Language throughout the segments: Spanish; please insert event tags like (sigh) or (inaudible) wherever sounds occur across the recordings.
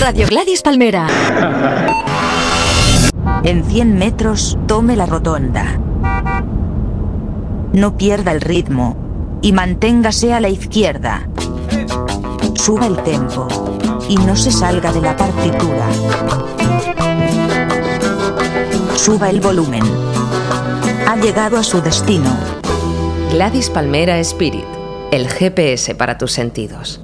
Radio Gladys Palmera. En 100 metros, tome la rotonda. No pierda el ritmo. Y manténgase a la izquierda. Suba el tempo. Y no se salga de la partitura. Suba el volumen. Ha llegado a su destino. Gladys Palmera Spirit, el GPS para tus sentidos.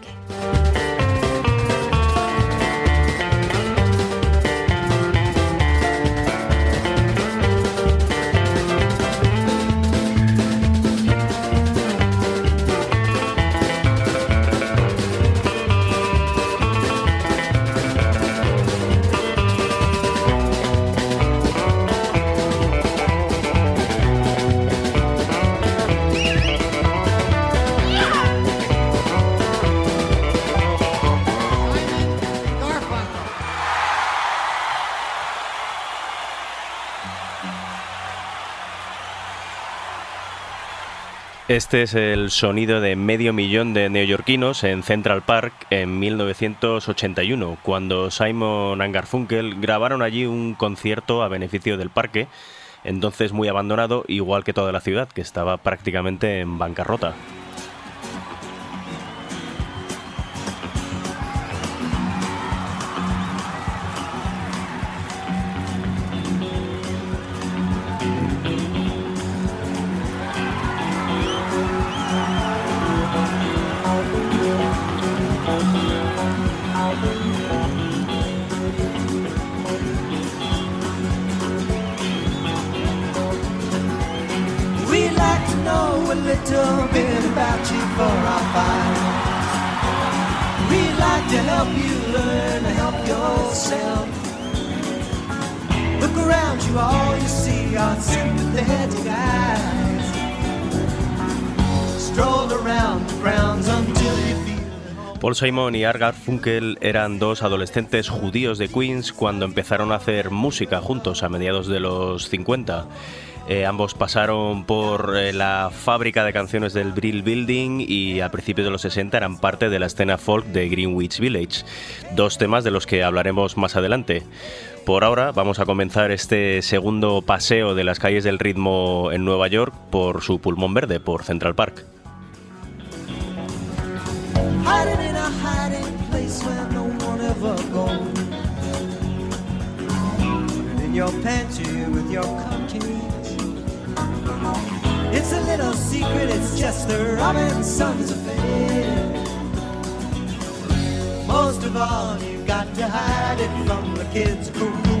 Este es el sonido de medio millón de neoyorquinos en Central Park en 1981, cuando Simon Garfunkel grabaron allí un concierto a beneficio del parque, entonces muy abandonado, igual que toda la ciudad, que estaba prácticamente en bancarrota. Simon y Argar Funkel eran dos adolescentes judíos de Queens cuando empezaron a hacer música juntos a mediados de los 50. Eh, ambos pasaron por eh, la fábrica de canciones del Brill Building y a principios de los 60 eran parte de la escena folk de Greenwich Village, dos temas de los que hablaremos más adelante. Por ahora vamos a comenzar este segundo paseo de las calles del ritmo en Nueva York por su pulmón verde, por Central Park. Hiding in a hiding place where no one ever goes. In your pantry with your cookies. It's a little secret, it's just the Robinson's affair. Most of all, you've got to hide it from the kids who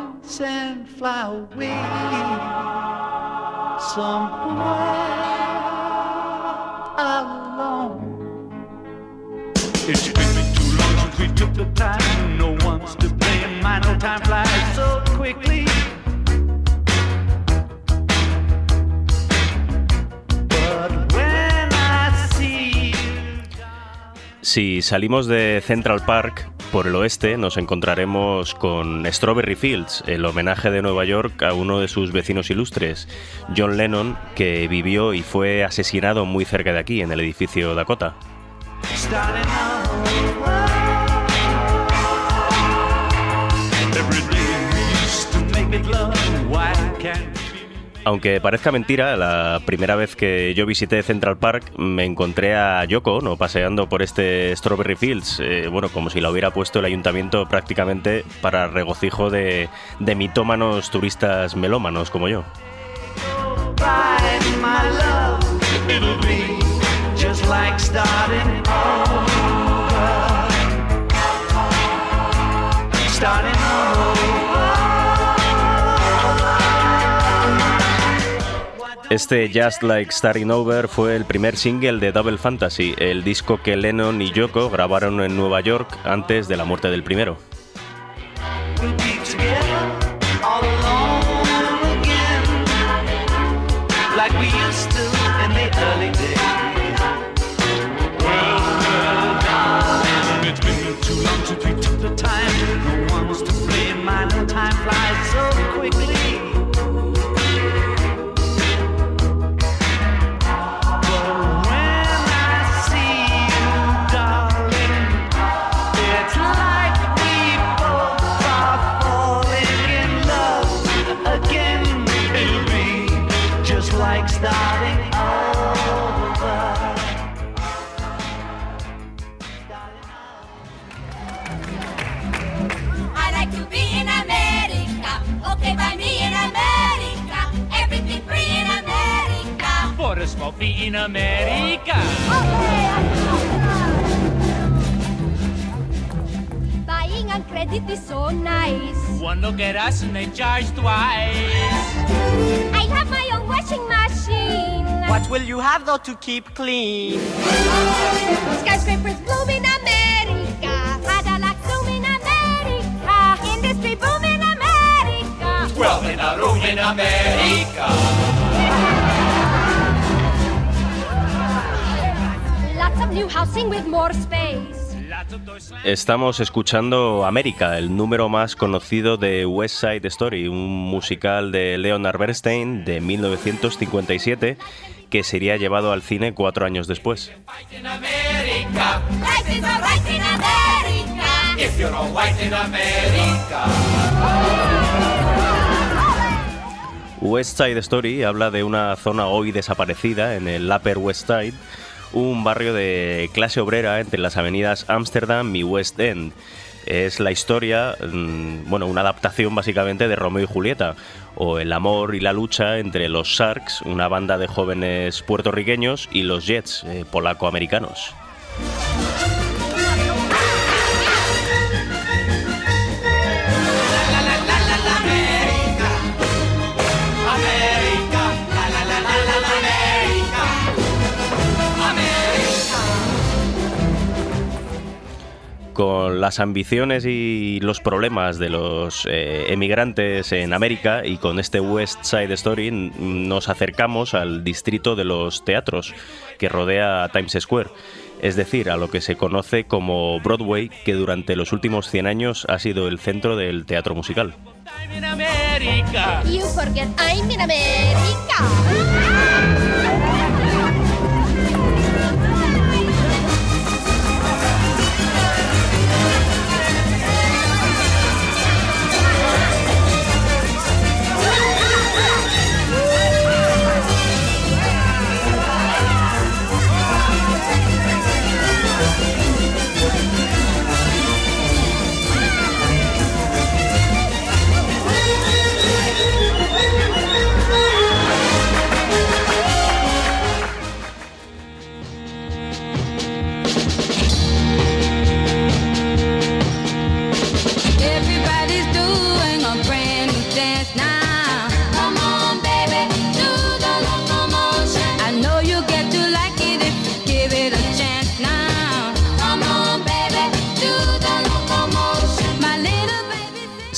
fly away somewhere alone. It's been too long since we took the time. No one's to blame. My no time flies so quickly. Si salimos de Central Park por el oeste, nos encontraremos con Strawberry Fields, el homenaje de Nueva York a uno de sus vecinos ilustres, John Lennon, que vivió y fue asesinado muy cerca de aquí, en el edificio Dakota. Aunque parezca mentira, la primera vez que yo visité Central Park me encontré a Yoko ¿no? paseando por este Strawberry Fields, eh, bueno, como si la hubiera puesto el ayuntamiento prácticamente para regocijo de, de mitómanos turistas melómanos como yo. Este Just Like Starting Over fue el primer single de Double Fantasy, el disco que Lennon y Yoko grabaron en Nueva York antes de la muerte del primero. In America. Buying on credit is so nice. One look at us and they charge twice. I have my own washing machine. What will you have though to keep clean? Skyscrapers bloom in America. Cadillac zoom in America. Industry boom in America. Wealth in a room in America. Estamos escuchando América, el número más conocido de West Side Story, un musical de Leonard Bernstein de 1957 que sería llevado al cine cuatro años después. West Side Story habla de una zona hoy desaparecida en el Upper West Side un barrio de clase obrera entre las avenidas Amsterdam y West End. Es la historia, mm, bueno, una adaptación básicamente de Romeo y Julieta, o el amor y la lucha entre los Sharks, una banda de jóvenes puertorriqueños, y los Jets, eh, polaco-americanos. con las ambiciones y los problemas de los eh, emigrantes en América y con este West Side Story nos acercamos al distrito de los teatros que rodea Times Square es decir, a lo que se conoce como Broadway, que durante los últimos 100 años ha sido el centro del teatro musical. You forget I'm in America.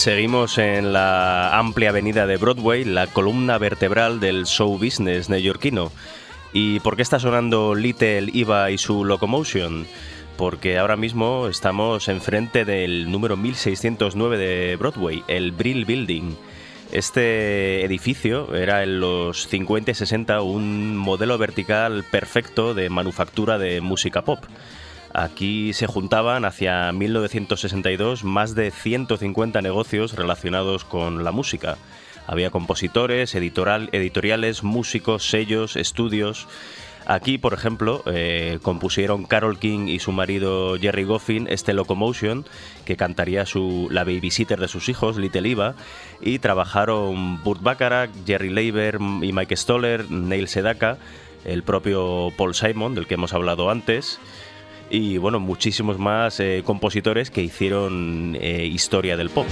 Seguimos en la amplia avenida de Broadway, la columna vertebral del show business neoyorquino. ¿Y por qué está sonando Little Eva y su Locomotion? Porque ahora mismo estamos enfrente del número 1609 de Broadway, el Brill Building. Este edificio era en los 50 y 60 un modelo vertical perfecto de manufactura de música pop. Aquí se juntaban hacia 1962 más de 150 negocios relacionados con la música. Había compositores, editoriales, músicos, sellos, estudios. Aquí, por ejemplo, eh, compusieron Carol King y su marido Jerry Goffin este Locomotion, que cantaría su, la babysitter de sus hijos, Little Eva, y trabajaron Burt Bacharach, Jerry Leiber y Mike Stoller, Neil Sedaka, el propio Paul Simon, del que hemos hablado antes, y bueno, muchísimos más eh, compositores que hicieron eh, historia del pop.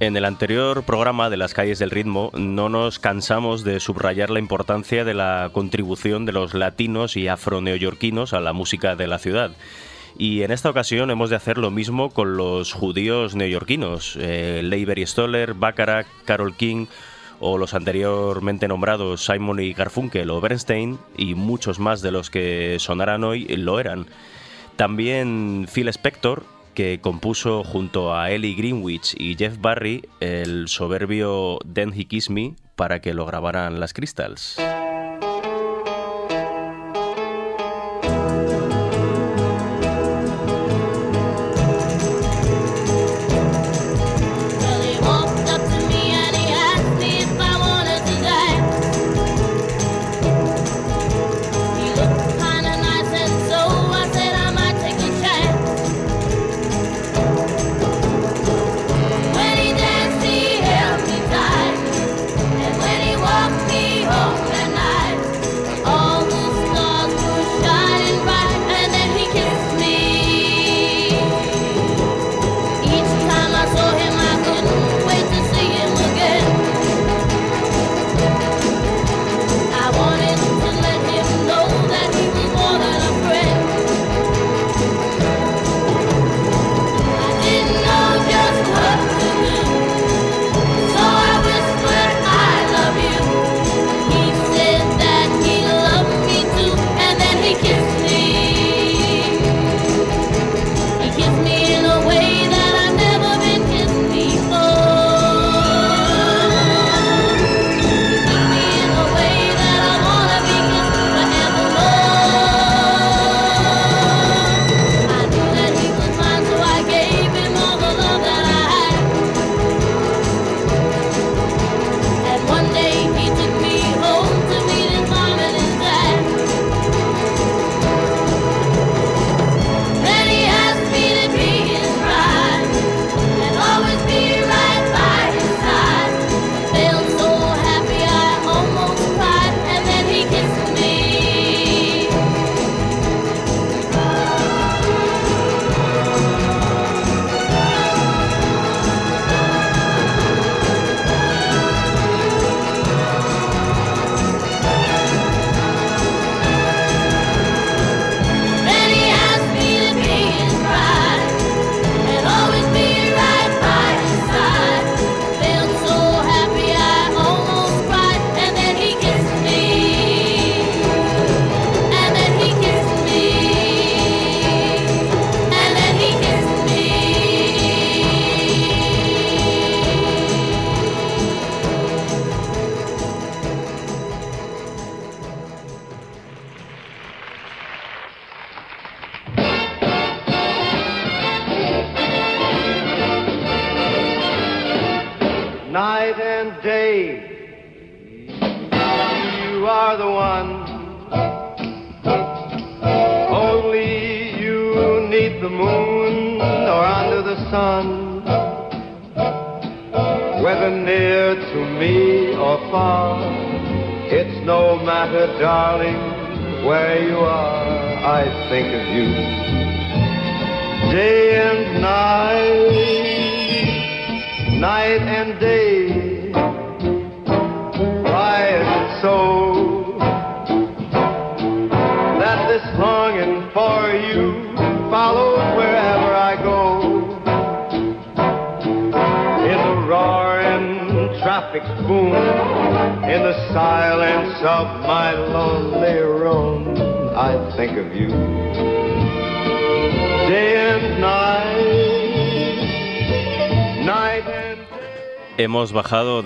En el anterior programa de las calles del ritmo no nos cansamos de subrayar la importancia de la contribución de los latinos y afro-neoyorquinos a la música de la ciudad. Y en esta ocasión hemos de hacer lo mismo con los judíos neoyorquinos, eh, Leiber y Stoller, Bacharach, Carol King o los anteriormente nombrados Simon y Garfunkel o Bernstein y muchos más de los que sonarán hoy lo eran. También Phil Spector que compuso junto a Ellie Greenwich y Jeff Barry el soberbio Then He Kiss Me para que lo grabaran las Crystals.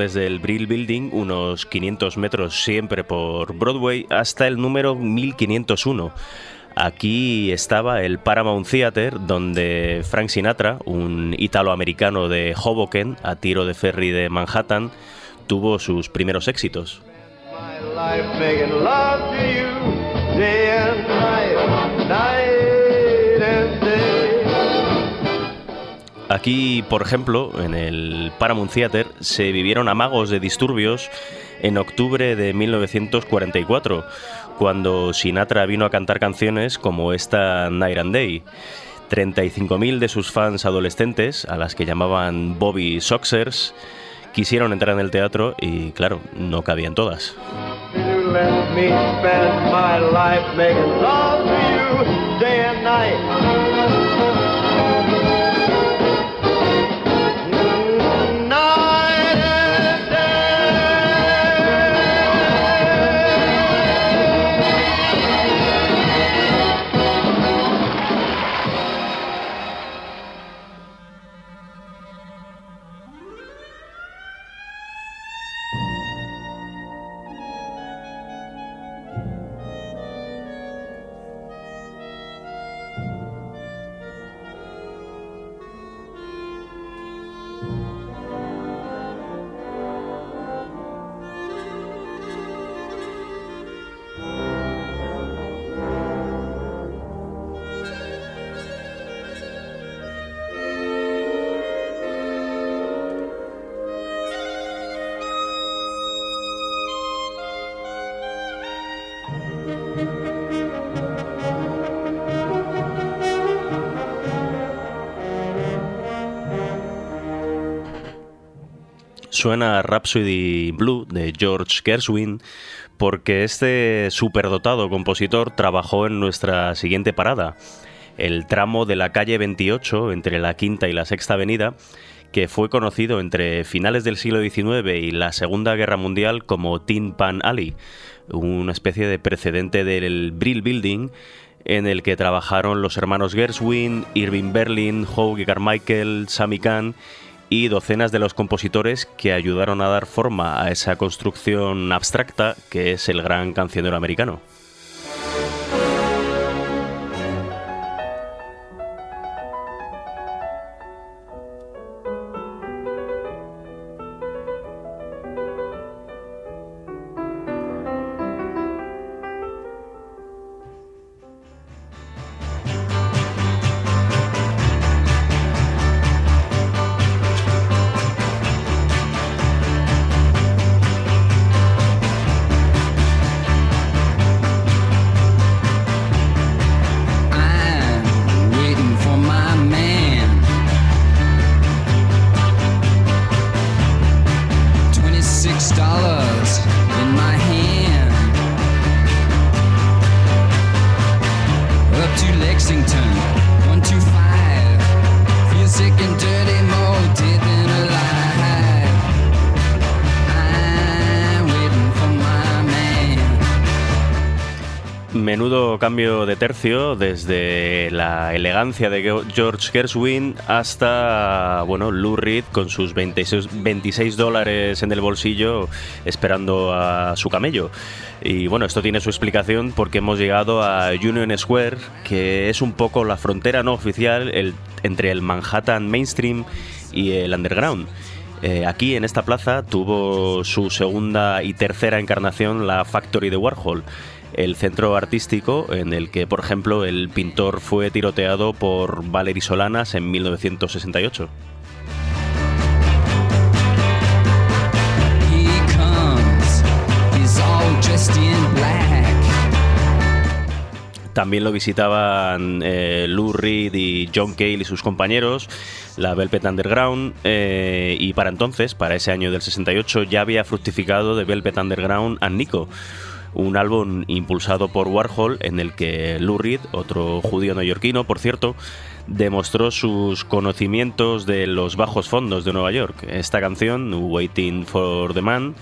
Desde el Brill Building unos 500 metros siempre por Broadway hasta el número 1501. Aquí estaba el Paramount Theater, donde Frank Sinatra, un italoamericano de Hoboken, a tiro de ferry de Manhattan, tuvo sus primeros éxitos. Aquí, por ejemplo, en el Paramount Theater se vivieron amagos de disturbios en octubre de 1944, cuando Sinatra vino a cantar canciones como esta Night and Day. 35.000 de sus fans adolescentes, a las que llamaban Bobby Soxers, quisieron entrar en el teatro y, claro, no cabían todas. Suena Rhapsody Blue de George Gershwin porque este superdotado compositor trabajó en nuestra siguiente parada, el tramo de la calle 28 entre la Quinta y la Sexta Avenida, que fue conocido entre finales del siglo XIX y la Segunda Guerra Mundial como Tin Pan Alley, una especie de precedente del Brill Building en el que trabajaron los hermanos Gershwin, Irving Berlin, Hogue Carmichael, Sammy Kahn y docenas de los compositores que ayudaron a dar forma a esa construcción abstracta que es el gran cancionero americano. Desde la elegancia de George Gershwin hasta, bueno, Lou Reed con sus 26, dólares en el bolsillo esperando a su camello. Y bueno, esto tiene su explicación porque hemos llegado a Union Square, que es un poco la frontera no oficial entre el Manhattan mainstream y el underground. Eh, aquí en esta plaza tuvo su segunda y tercera encarnación la Factory de Warhol el centro artístico en el que, por ejemplo, el pintor fue tiroteado por Valery Solanas en 1968. También lo visitaban eh, Lou Reed y John Cale y sus compañeros, la Velvet Underground, eh, y para entonces, para ese año del 68, ya había fructificado de Velvet Underground a Nico, un álbum impulsado por Warhol en el que Lou Reed, otro judío neoyorquino, por cierto, demostró sus conocimientos de los bajos fondos de Nueva York. Esta canción, Waiting for the Man,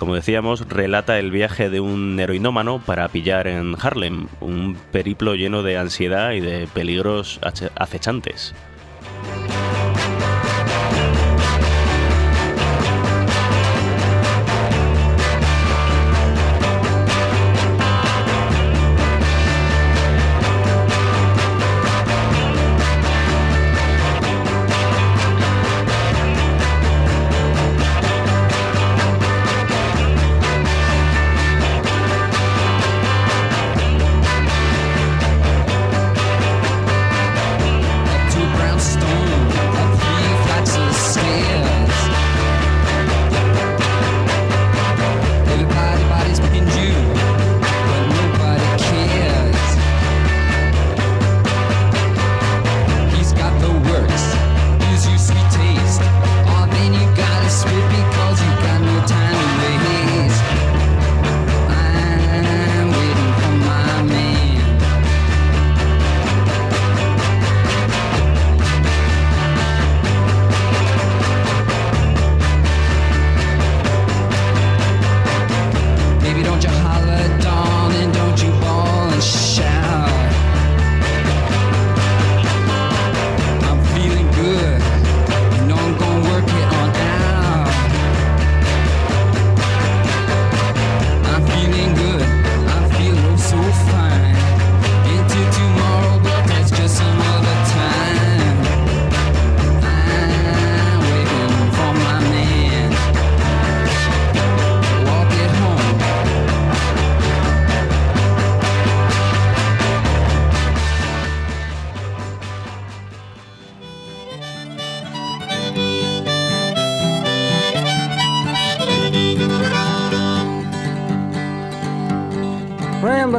como decíamos, relata el viaje de un heroinómano para pillar en Harlem, un periplo lleno de ansiedad y de peligros acechantes.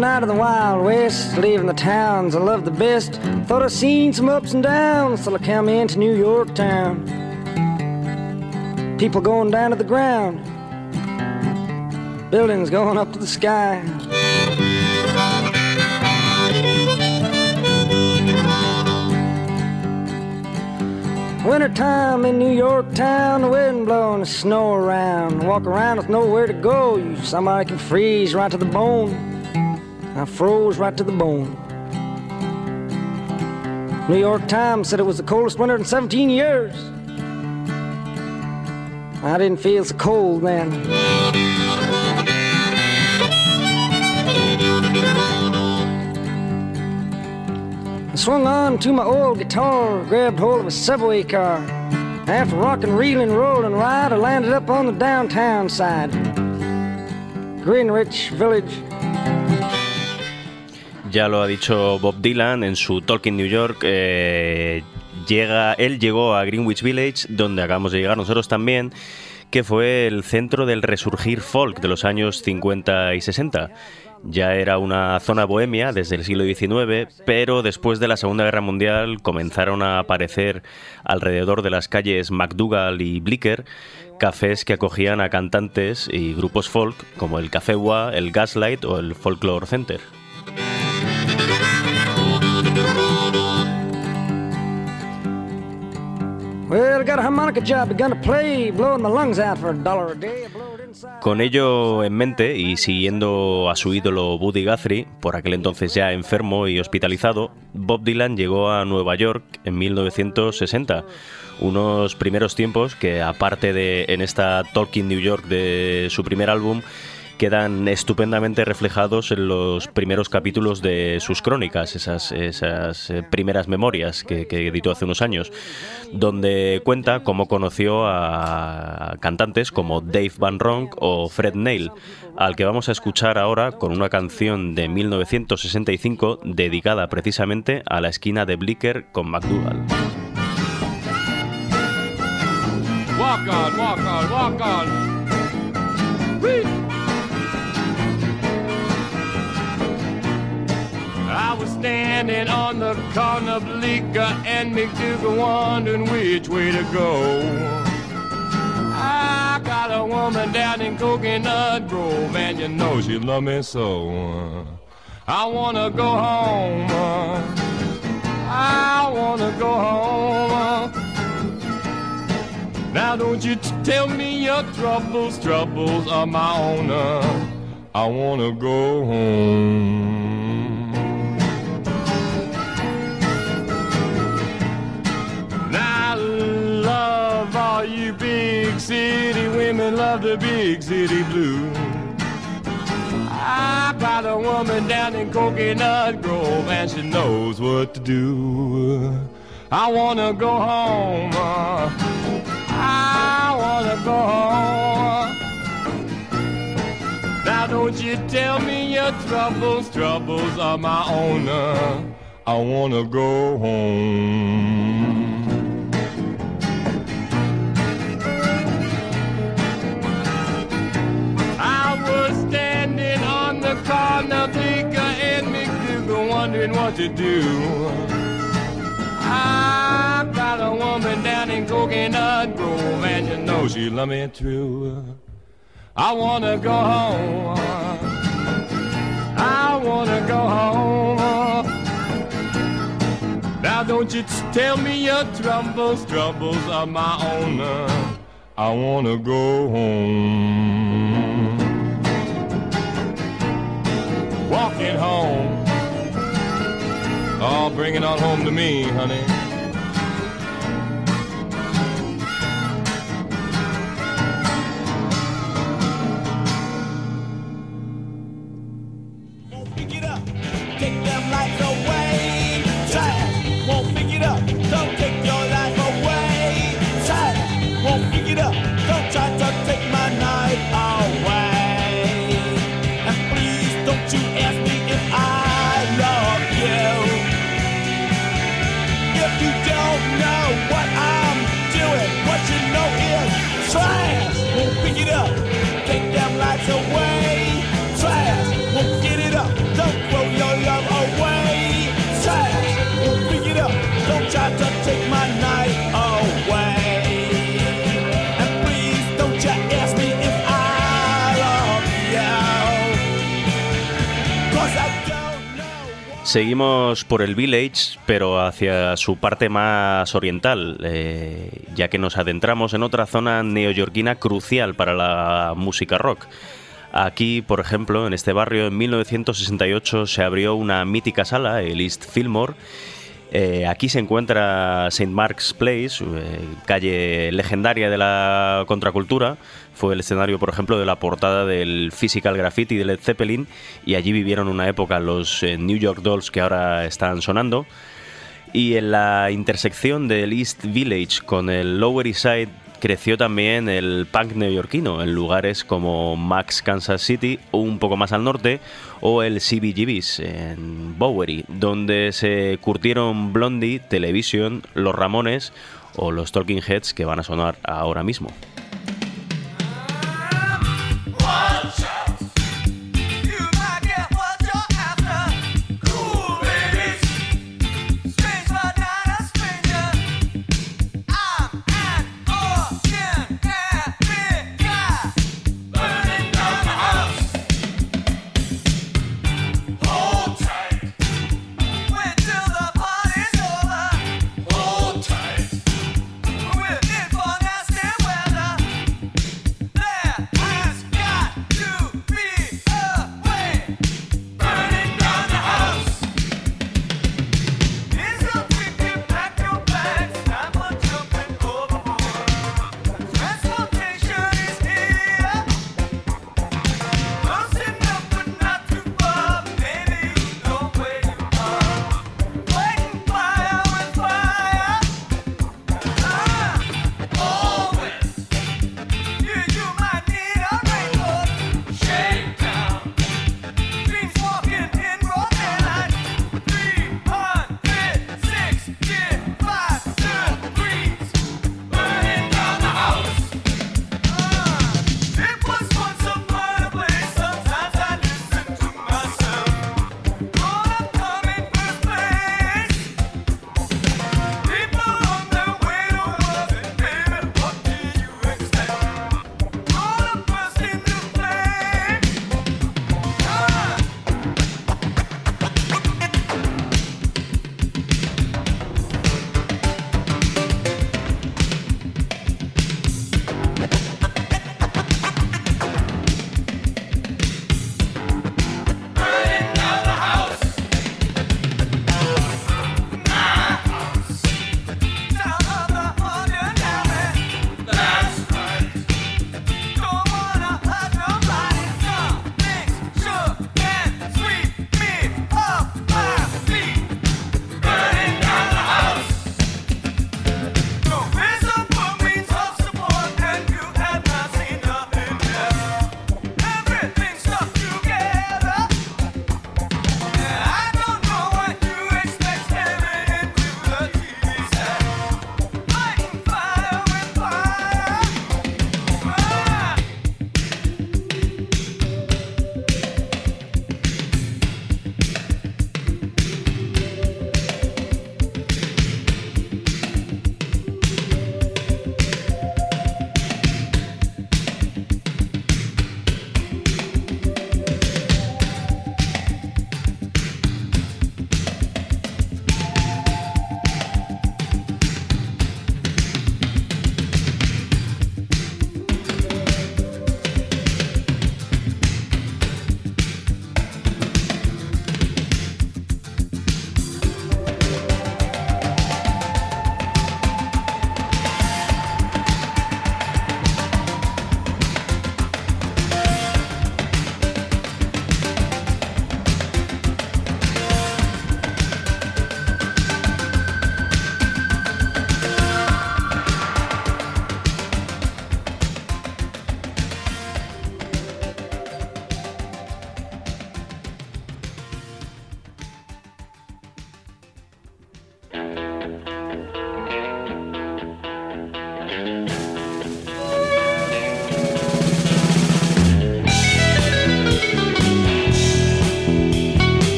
Leaving the wild west, leaving the towns I love the best. Thought I'd seen some ups and downs till I come into New York town. People going down to the ground, buildings going up to the sky. Wintertime in New York town, the wind blowing the snow around. Walk around with nowhere to go, you somebody can freeze right to the bone. I froze right to the bone. New York Times said it was the coldest winter in 17 years. I didn't feel so cold then. I swung on to my old guitar, grabbed hold of a subway car. After rocking, reeling, rolling ride, I landed up on the downtown side. Greenwich Village Ya lo ha dicho Bob Dylan en su Talking New York. Eh, llega, él llegó a Greenwich Village, donde acabamos de llegar nosotros también, que fue el centro del resurgir folk de los años 50 y 60. Ya era una zona bohemia desde el siglo XIX, pero después de la Segunda Guerra Mundial comenzaron a aparecer alrededor de las calles McDougall y Blicker cafés que acogían a cantantes y grupos folk como el Café Wa, el Gaslight o el Folklore Center. Con ello en mente y siguiendo a su ídolo Buddy Guthrie, por aquel entonces ya enfermo y hospitalizado, Bob Dylan llegó a Nueva York en 1960. Unos primeros tiempos que, aparte de en esta Talking New York de su primer álbum, quedan estupendamente reflejados en los primeros capítulos de sus crónicas, esas, esas eh, primeras memorias que, editó hace unos años, donde cuenta cómo conoció a cantantes como Dave Van Ronk o Fred Neil, al que vamos a escuchar ahora con una canción de 1965 dedicada precisamente a la esquina de Blicker con McDougall. Walk on, walk on, walk on. Was standing on the corner of Bleecker and McDougal wondering which way to go. I got a woman down in Coconut Grove and you know she love me so. I wanna go home. I wanna go home. Now don't you tell me your troubles, troubles are my own. I wanna go home. Love the big city blues. I got a woman down in Coconut Grove and she knows what to do. I wanna go home. Uh, I wanna go home. Now don't you tell me your troubles, troubles are my own. Uh, I wanna go home. Cornelica and McDougal wondering what to do. I got a woman down in Coconut Grove, and you know she love me true. I wanna go home. I wanna go home. Now don't you tell me your troubles, troubles are my own. I wanna go home. Home. Bring it on home to me, honey. Seguimos por el Village, pero hacia su parte más oriental, eh, ya que nos adentramos en otra zona neoyorquina crucial para la música rock. Aquí, por ejemplo, en este barrio, en 1968 se abrió una mítica sala, el East Fillmore. Eh, aquí se encuentra St. Mark's Place, eh, calle legendaria de la contracultura. Fue el escenario, por ejemplo, de la portada del Physical Graffiti de Led Zeppelin y allí vivieron una época los eh, New York Dolls que ahora están sonando. Y en la intersección del East Village con el Lower East Side creció también el punk neoyorquino en lugares como Max Kansas City, un poco más al norte, o el CBGB's en Bowery, donde se curtieron Blondie, Television, Los Ramones o los Talking Heads que van a sonar ahora mismo.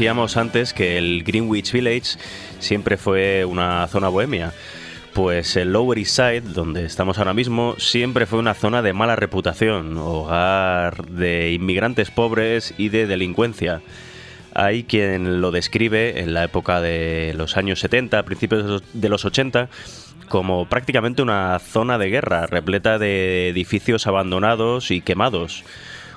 Decíamos antes que el Greenwich Village siempre fue una zona bohemia. Pues el Lower East Side, donde estamos ahora mismo, siempre fue una zona de mala reputación, hogar de inmigrantes pobres y de delincuencia. Hay quien lo describe en la época de los años 70, principios de los 80, como prácticamente una zona de guerra, repleta de edificios abandonados y quemados.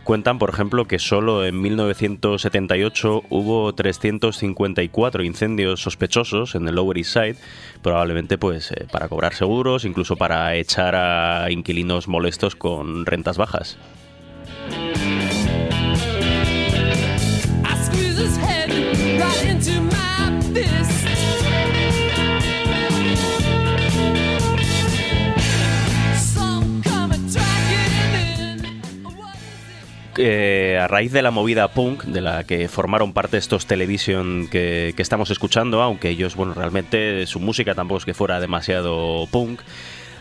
Cuentan, por ejemplo, que solo en 1978 hubo 354 incendios sospechosos en el Lower East Side, probablemente pues eh, para cobrar seguros, incluso para echar a inquilinos molestos con rentas bajas. Eh, a raíz de la movida punk, de la que formaron parte estos television que, estamos escuchando, aunque ellos, bueno, realmente su música tampoco es que fuera demasiado punk.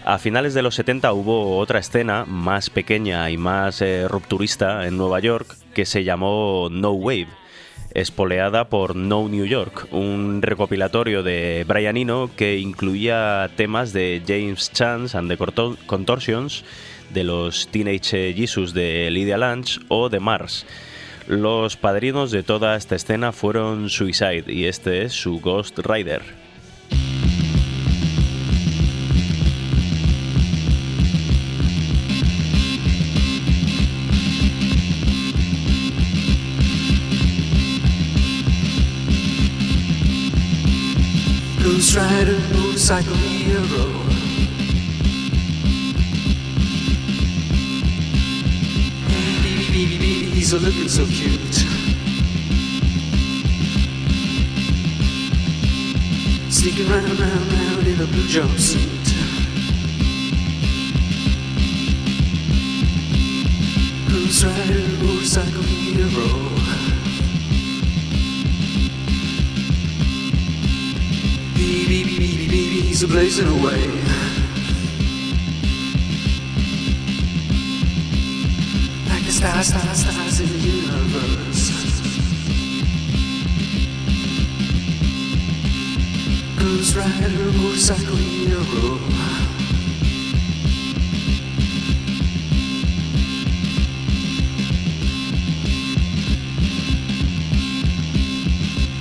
A finales de los 70 hubo otra escena más pequeña y más eh, rupturista en Nueva York que se llamó No Wave, espoleada por No New York, un recopilatorio de Brian Eno que incluía temas de James Chance and the Contortions de los Teenage Jesus de Lydia Lunch o de Mars. Los padrinos de toda esta escena fueron Suicide y este es su Ghost Rider. He's a looking so cute. Sneaking round, round, round in a blue jumpsuit. Cruise rider, motorcycle hero. Baby, baby, baby, he's a blazing away. Stars, stars, stars in the universe. Ghost rider, motorcycle hero.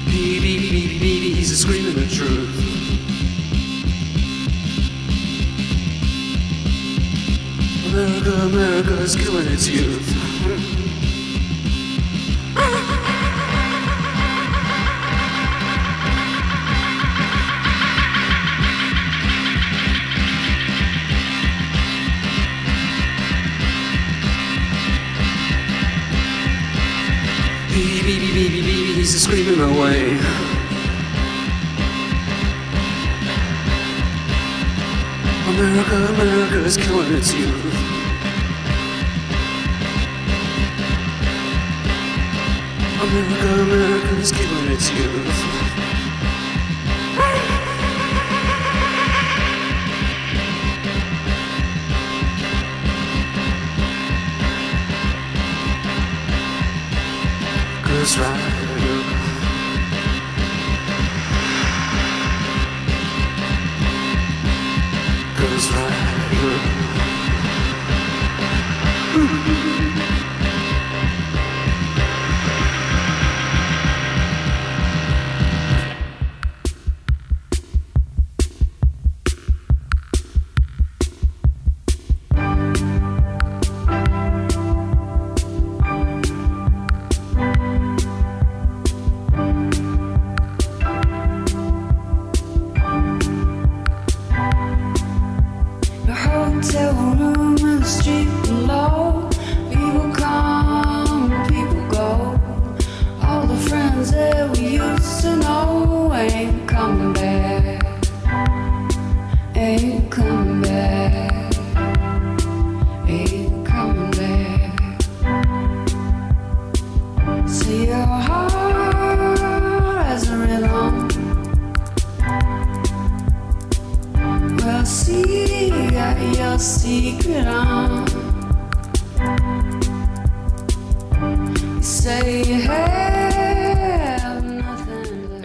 Baby, baby, baby, he's a screaming the truth. America, America is killing its youth. Screaming away. America, America is killing its youth. America, America is killing its youth.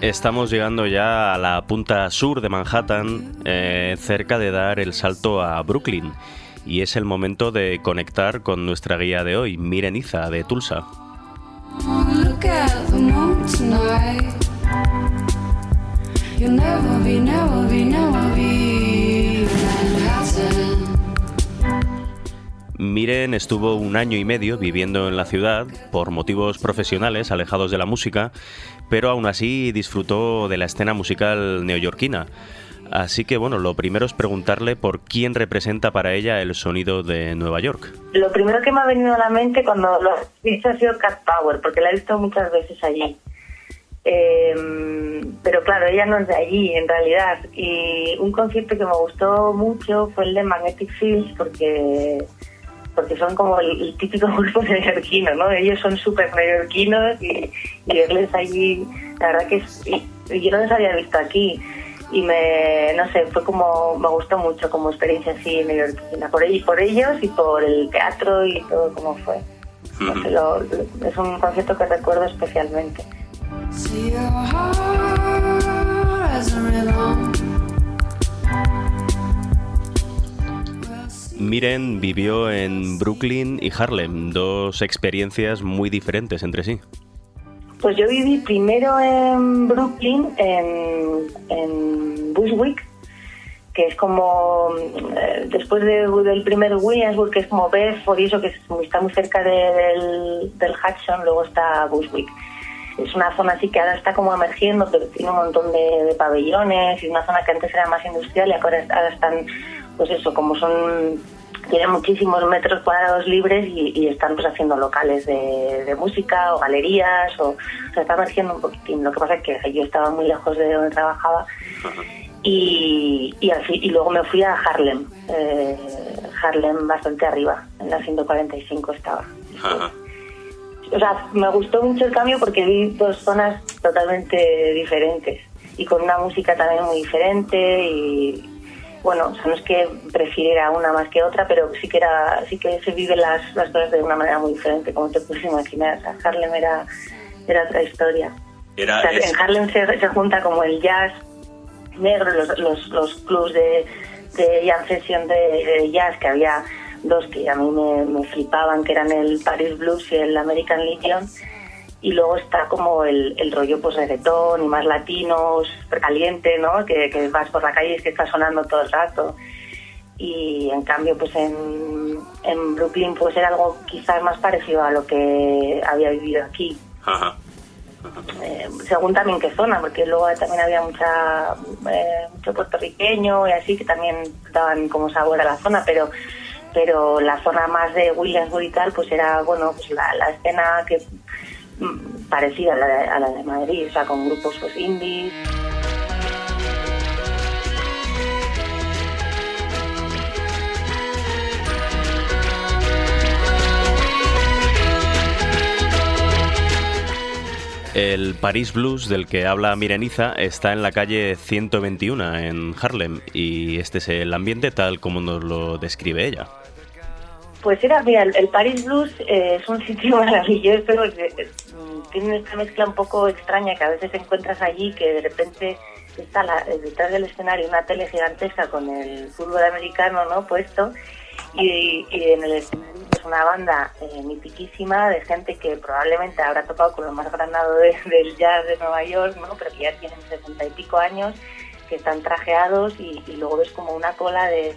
Estamos llegando ya a la punta sur de Manhattan, eh, cerca de dar el salto a Brooklyn. Y es el momento de conectar con nuestra guía de hoy, Mireniza, de Tulsa. Miren estuvo un año y medio viviendo en la ciudad por motivos profesionales alejados de la música, pero aún así disfrutó de la escena musical neoyorquina. Así que bueno, lo primero es preguntarle por quién representa para ella el sonido de Nueva York. Lo primero que me ha venido a la mente cuando lo he visto ha sido Cat Power, porque la he visto muchas veces allí. Em, pero claro, ella no es de allí en realidad. Y un concierto que me gustó mucho fue el de Magnetic Fields, porque porque son como el, típico (laughs) grupo neoyorquino, ¿no? Ellos son súper neoyorquinos y, y, verles allí, la verdad que es, yo no les había visto aquí y me, no sé, fue como, me gustó mucho como experiencia así neoyorquina, por, por ellos y por el teatro y todo como fue. es un concierto que recuerdo especialmente. Miren vivió en Brooklyn y Harlem, dos experiencias muy diferentes entre sí. Pues yo viví primero en Brooklyn, en, Bushwick, que es como eh, después del primer Williamsburg, que es como Bedford y eso, que está muy cerca del, del Hudson, luego está Bushwick. Es una zona así que ahora está como emergiendo, pero tiene un montón de, pabellones y una zona que antes era más industrial y ahora están pues eso, como son tienen muchísimos metros cuadrados libres y, están pues haciendo locales de, música o galerías o, se está emergiendo un poquitín. Lo que pasa es que yo estaba muy lejos de donde trabajaba y, y, luego me fui a Harlem, eh, Harlem bastante arriba, en la 145 estaba. O sea, me gustó mucho el cambio porque vi dos zonas totalmente diferentes y con una música también muy diferente y, bueno, no es que prefiriera una más que otra, pero sí que era, sí que se viven las, las cosas de una manera muy diferente, como te puedes imaginar. Harlem era, era otra historia. En Harlem se, junta como el jazz negro, los, los, los clubs de, de jazz session de, jazz, que había dos que a mí me, me flipaban, que eran el Paris Blues y el American Legion y luego está como el, el rollo pues reggaetón y más latino, súper caliente, ¿no? Que, que, vas por la calle y que está sonando todo el rato. Y en cambio pues en, en Brooklyn pues era algo quizás más parecido a lo que había vivido aquí. Eh, según también qué zona, porque luego también había mucha eh, mucho puertorriqueño y así que también daban como sabor a la zona, pero pero la zona más de Williamsburg y tal, pues era bueno pues la, la escena que parecida a la, de, a la de Madrid, o sea, con grupos pues indies. El Paris Blues del que habla Mireniza está en la calle 121 en Harlem y este es el ambiente tal como nos lo describe ella. Pues era, mira, el, Paris Blues eh, es un sitio (laughs) maravilloso, eh, tiene esta mezcla un poco extraña que a veces encuentras allí, que de repente está la, detrás del escenario una tele gigantesca con el fútbol americano no puesto y, en el escenario es una banda eh, mitiquísima de gente que probablemente habrá tocado con lo más granado del jazz de Nueva York, ¿no? pero que ya tienen sesenta y pico años, que están trajeados y, luego ves como una cola de,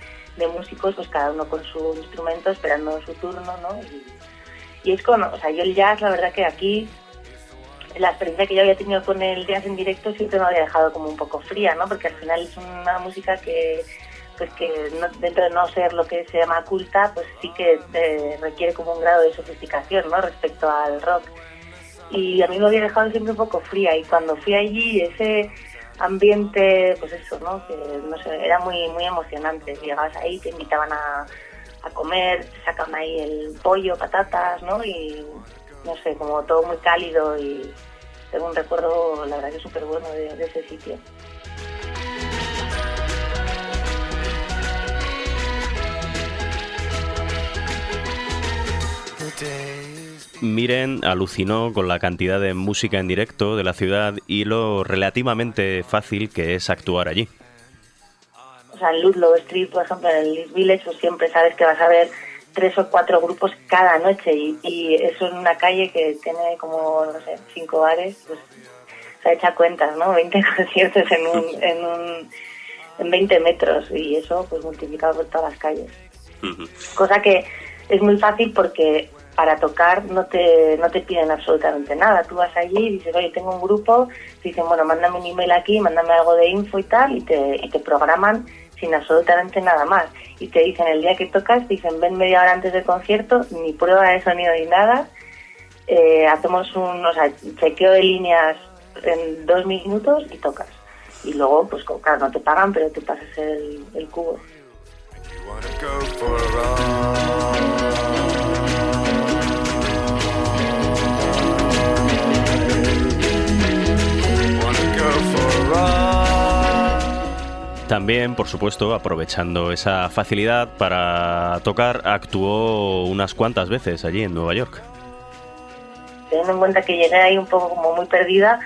músicos, pues cada uno con su instrumento esperando su turno, ¿no? Y, es con, o sea, yo el jazz, la verdad que aquí la experiencia que yo había tenido con el jazz en directo siempre me había dejado como un poco fría, ¿no? Porque al final es una música que pues que dentro de no ser lo que se llama culta, pues sí que requiere como un grado de sofisticación, ¿no? Respecto al rock. Y a mí me había dejado siempre un poco fría y cuando fui allí ese ambiente, pues eso, ¿no? No era muy muy emocionante. Llegabas ahí, te invitaban a, a comer, sacaban ahí el pollo, patatas, ¿no? Y no sé, como todo muy cálido y tengo un recuerdo, la verdad que súper bueno de, de ese sitio. Miren alucinó con la cantidad de música en directo de la ciudad y lo relativamente fácil que es actuar allí. O sea, en Ludlow Street, por ejemplo, en el Village, pues siempre sabes que vas a ver tres o cuatro grupos cada noche y, eso en una calle que tiene como, no sé, cinco bares, pues se echa cuentas, ¿no? (laughs) 20 conciertos en un, en un en 20 metros y eso pues multiplicado por todas las calles. Cosa que es muy fácil porque para tocar no te, no te piden absolutamente nada. Tú vas allí y dices, oye, tengo un grupo, te dicen, bueno, mándame un email aquí, mándame algo de info y tal, y te, y te programan sin absolutamente nada más. Y te dicen, el día que tocas, dicen, ven media hora antes del concierto, ni prueba de sonido ni nada. Eh, hacemos un, o sea, chequeo de líneas en dos minutos y tocas. Y luego, pues claro, no te pagan, pero te pasas el cubo. También, por supuesto, aprovechando esa facilidad para tocar, actuó unas cuantas veces allí en Nueva York. Teniendo en cuenta que llegué ahí un poco como muy perdida,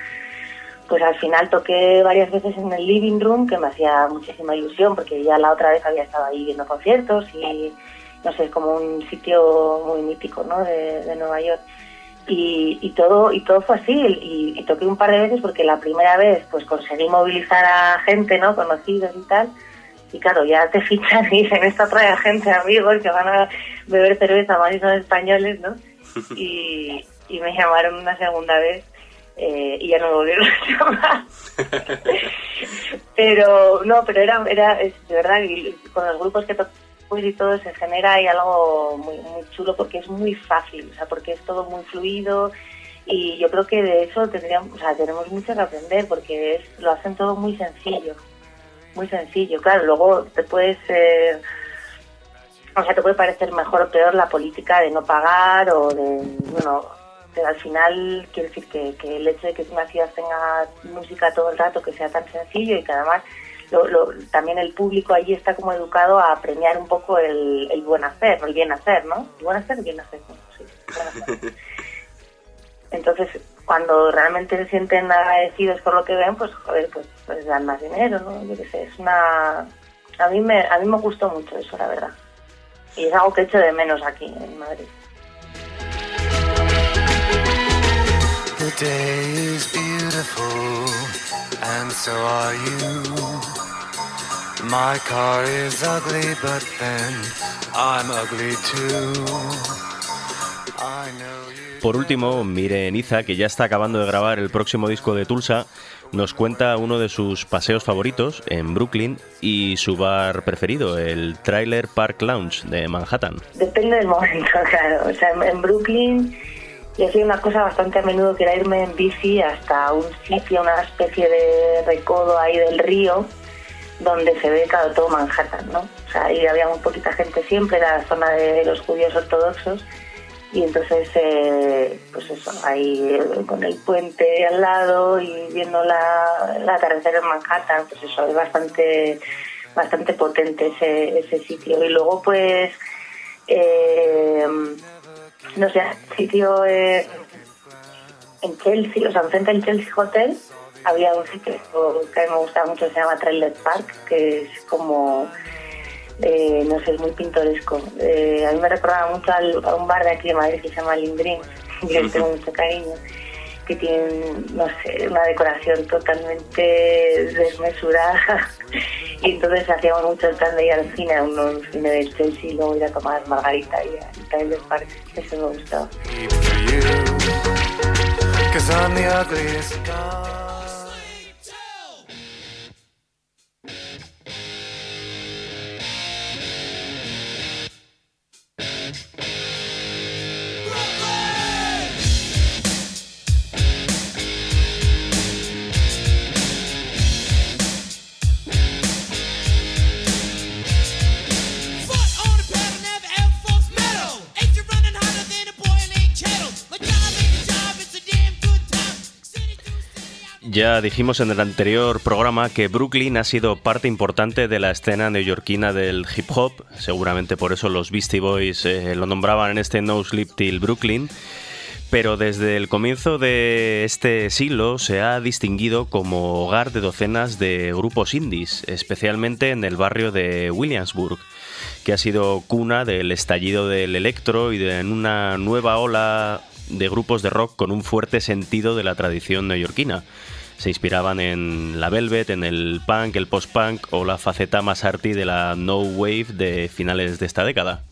pues al final toqué varias veces en el living room, que me hacía muchísima ilusión, porque ya la otra vez había estado ahí viendo conciertos y, no sé, es como un sitio muy mítico, ¿no?, de, de Nueva York y, todo y todo fue así y, toqué un par de veces porque la primera vez pues conseguí movilizar a gente no conocidos y tal y claro ya te (laughs) fichan y dicen esta trae gente amigos que van a beber cerveza más y son españoles no (laughs) y, me llamaron una segunda vez eh, y ya no me volvieron a llamar. (laughs) Pero no pero era era de verdad con los grupos que y todo se genera ahí algo muy, muy chulo porque es muy fácil, o sea, porque es todo muy fluido y yo creo que de eso tendríamos, o sea, tenemos mucho que aprender porque es, lo hacen todo muy sencillo, muy sencillo. Claro, luego te puedes, o sea, te puede parecer mejor o peor la política de no pagar o de, bueno, pero al final quiero decir que, que el hecho de que una ciudad tenga música todo el rato, que sea tan sencillo y que además también el público allí está como educado a premiar un poco el, buen hacer, el bien hacer, ¿no? El buen hacer, el bien hacer, sí, (laughs) Entonces, cuando realmente se sienten agradecidos por lo que ven, pues, joder, pues, pues dan más dinero, ¿no? Yo qué sé, es una... A mí, me, a mí me gustó mucho eso, la verdad. Y es algo que echo de menos aquí, en Madrid. and so are you. My car is ugly, but then I'm ugly too. Por último, Mire Niza, que ya está acabando de grabar el próximo disco de Tulsa, nos cuenta uno de sus paseos favoritos en Brooklyn y su bar preferido, el Trailer Park Lounge de Manhattan. Depende del momento, (laughs) claro. O sea, en Brooklyn y hacía una cosa bastante a menudo que era irme en bici hasta un sitio, una especie de recodo ahí del río, donde se ve claro, todo Manhattan, ¿no? O sea, ahí había muy poquita gente siempre, era la zona de los judíos ortodoxos, y entonces, eh, pues eso, ahí eh, con el puente al lado y viendo la, la atardecer en Manhattan, pues eso, es bastante, bastante potente ese, ese sitio. Y luego, pues... Eh, no sé, sitio eh, en Chelsea, o sea, enfrente del Chelsea Hotel, había un sitio que a mí me gustaba mucho, se llama Trailer Park, que es como, eh, no sé, es muy pintoresco. Eh, a mí me recordaba mucho a un bar de aquí de Madrid que se llama Lindrin, (laughs) que le tengo mucho cariño, que tiene, no sé, una decoración totalmente desmesurada. (laughs) y entonces hacíamos mucho el plan de ir al cine, a un cine del Chelsea y luego ir a tomar margarita y a Trailer Park. Eso me gustaba. Ya dijimos en el anterior programa que Brooklyn ha sido parte importante de la escena neoyorquina del hip hop, seguramente por eso los Beastie Boys eh, lo nombraban en este No Sleep Till Brooklyn, pero desde el comienzo de este siglo se ha distinguido como hogar de docenas de grupos indies, especialmente en el barrio de Williamsburg que ha sido cuna del estallido del electro y de una nueva ola de grupos de rock con un fuerte sentido de la tradición neoyorquina se inspiraban en la Velvet, en el punk, el post-punk o la faceta más arty de la no wave de finales de esta década.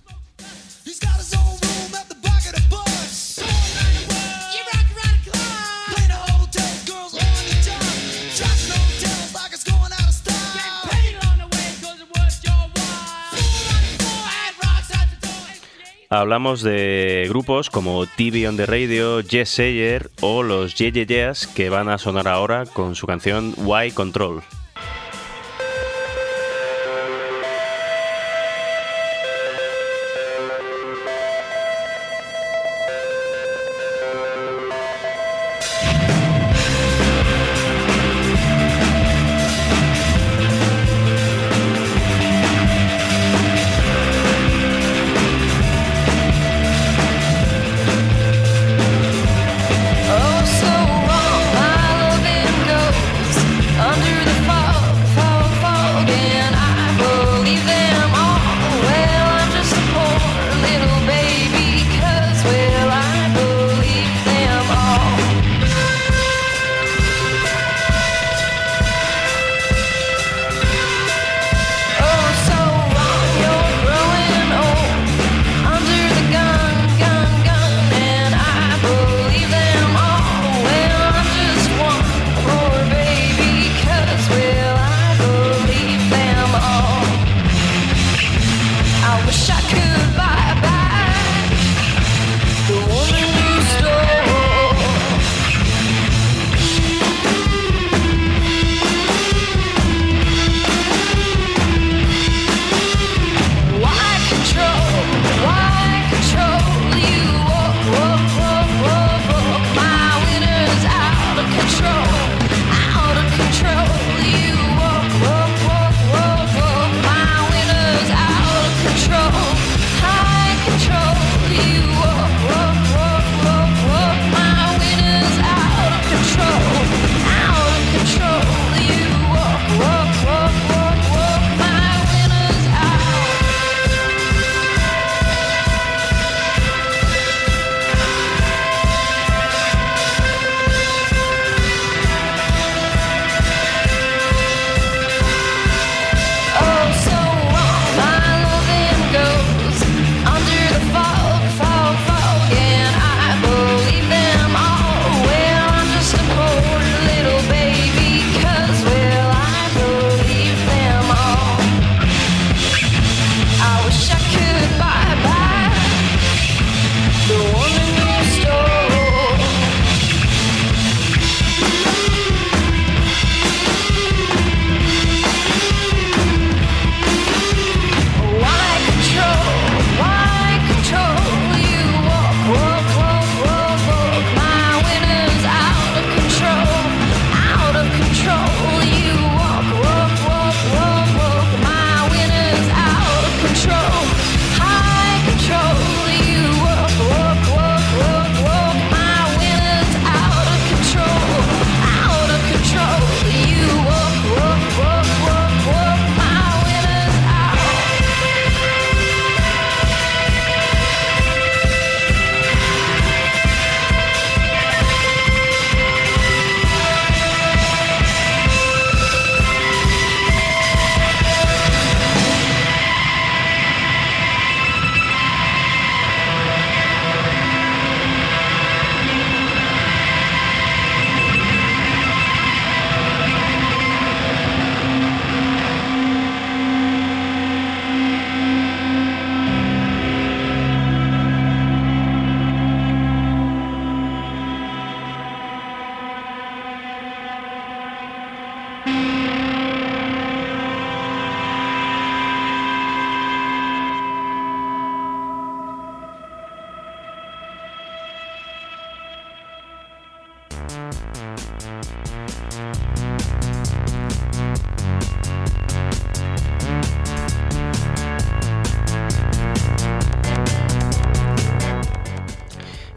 Hablamos de grupos como TV on the Radio, Jess Sayer o los Ye que van a sonar ahora con su canción Why Control.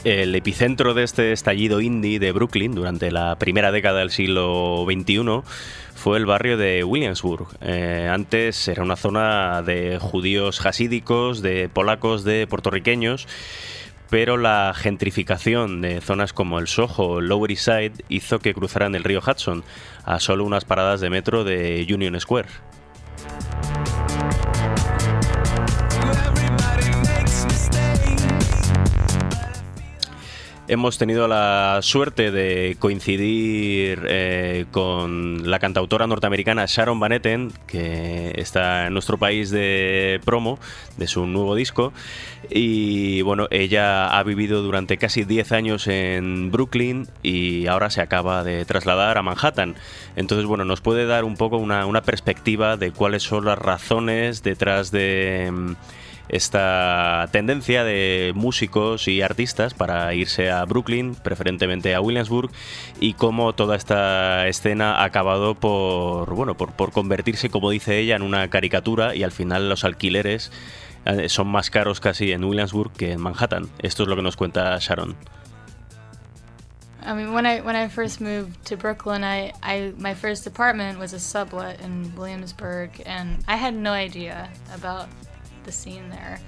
El epicentro de este estallido indie de Brooklyn durante la primera década del siglo XXI fue el barrio de Williamsburg. Eh, antes era una zona de judíos hasídicos, de polacos, de puertorriqueños pero la gentrificación de zonas como el Soho Lower East Side hizo que cruzaran el río Hudson a solo unas paradas de metro de Union Square. Hemos tenido la suerte de coincidir eh, con la cantautora norteamericana Sharon Van Etten, que está en nuestro país de promo de su nuevo disco. Y bueno, ella ha vivido durante casi 10 años en Brooklyn y ahora se acaba de trasladar a Manhattan. Entonces, bueno, nos puede dar un poco una, perspectiva de cuáles son las razones detrás de mm, esta tendencia de músicos y artistas para irse a Brooklyn, preferentemente a Williamsburg, y cómo toda esta escena ha acabado por, bueno, por, convertirse, como dice ella, en una caricatura y al final los alquileres eh, son más caros casi en Williamsburg que en Manhattan. Esto es lo que nos cuenta Sharon. I mean, when I when I first moved to Brooklyn, I, I my first apartment was a sublet in Williamsburg, and I had no idea about the scene there.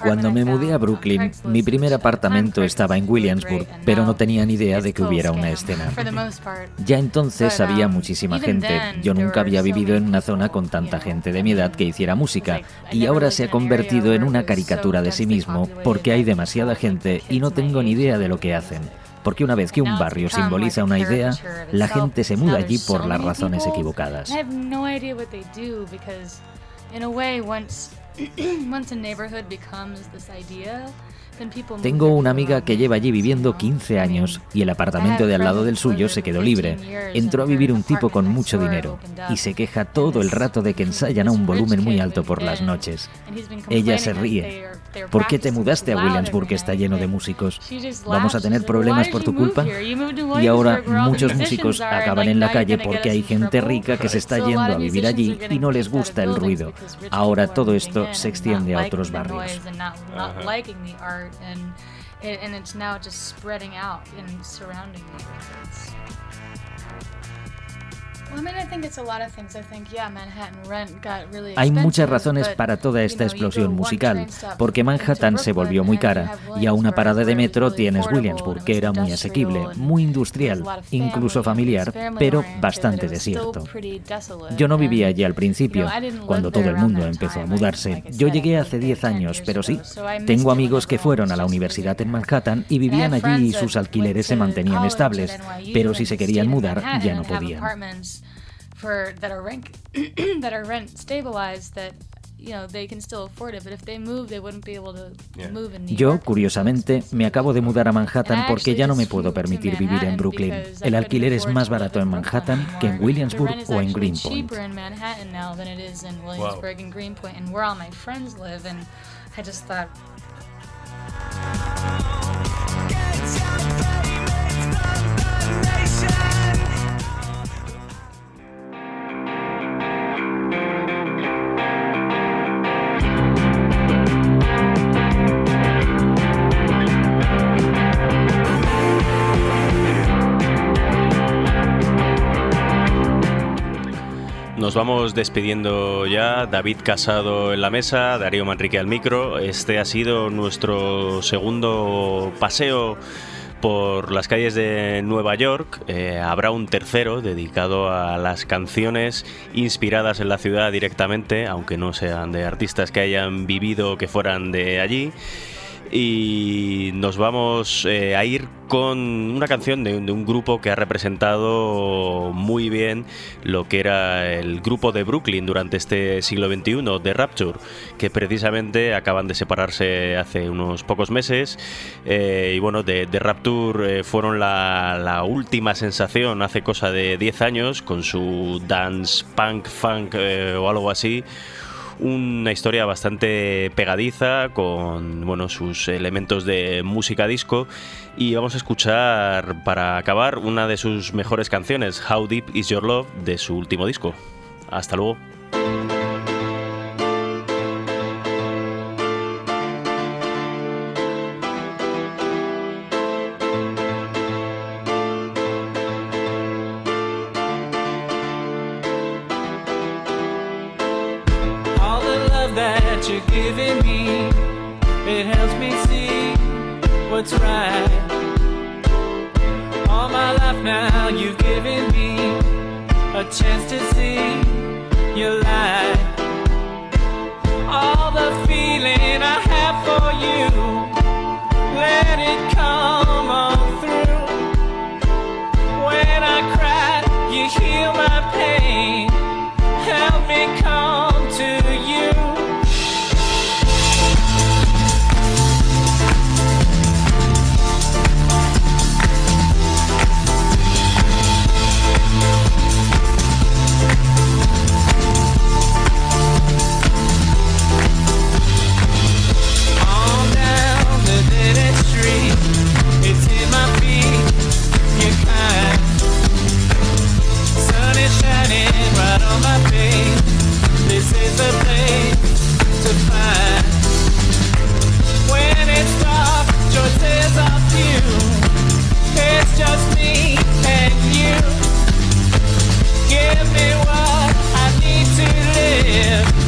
Cuando me mudé a Brooklyn, mi primer apartamento estaba en Williamsburg, pero no tenía ni idea de que hubiera una escena. Ya entonces había um, muchísima gente. Yo nunca había vivido en una zona con tanta gente de mi edad que hiciera música, y ahora se ha convertido en una caricatura de sí mismo porque hay demasiada gente y no tengo ni idea de lo que hacen porque una vez que un barrio simboliza una idea, la gente se muda allí por las razones equivocadas. Tengo una amiga que lleva allí viviendo 15 años y el apartamento de al lado del suyo se quedó libre. Entró a vivir un tipo con mucho dinero y se queja todo el rato de que ensayan a un volumen muy alto por las noches. Ella se ríe. ¿Por qué te mudaste a Williamsburg que está lleno de músicos? ¿Vamos a tener problemas por tu culpa? Y ahora muchos músicos acaban en la calle porque hay gente rica que se está yendo a vivir allí y no les gusta el ruido. Ahora todo esto se extiende a otros barrios. And and it's now just spreading out in surrounding neighborhoods. Hay muchas razones para toda esta explosión musical, porque Manhattan se volvió muy cara y a una parada de metro tienes Williamsburg, que era muy asequible, muy industrial, incluso familiar, pero bastante desierto. Yo no vivía allí al principio, cuando todo el mundo empezó a mudarse. Yo llegué hace 10 años, pero sí, tengo amigos que fueron a la universidad en Manhattan y vivían allí y sus alquileres se mantenían estables, pero si se querían mudar ya no podían. For that are rent (clears throat) that are rent stabilized that Yo, curiosamente, me acabo de mudar a Manhattan porque ya no me puedo permitir vivir en Brooklyn. El alquiler es más barato en Manhattan que en Williamsburg o en Greenpoint. Nos vamos despidiendo ya. David Casado en la mesa, Darío Manrique al micro. Este ha sido nuestro segundo paseo por las calles de Nueva York. Eh, habrá un tercero dedicado a las canciones inspiradas en la ciudad directamente, aunque no sean de artistas que hayan vivido o que fueran de allí y nos vamos eh, a ir con una canción de, un grupo que ha representado muy bien lo que era el grupo de Brooklyn durante este siglo XXI, The Rapture, que precisamente acaban de separarse hace unos pocos meses. Eh, y bueno, The, Rapture eh, fueron la, la, última sensación hace cosa de 10 años con su dance punk funk o algo así una historia bastante pegadiza con bueno, sus elementos de música disco y vamos a escuchar para acabar una de sus mejores canciones, How Deep Is Your Love, de su último disco. Hasta luego. right. All my life now, you've given me a chance to see your light. All the feeling I have for you, let it come on through. When I cry, you heal my pain. Help me come. Give me what I need to live.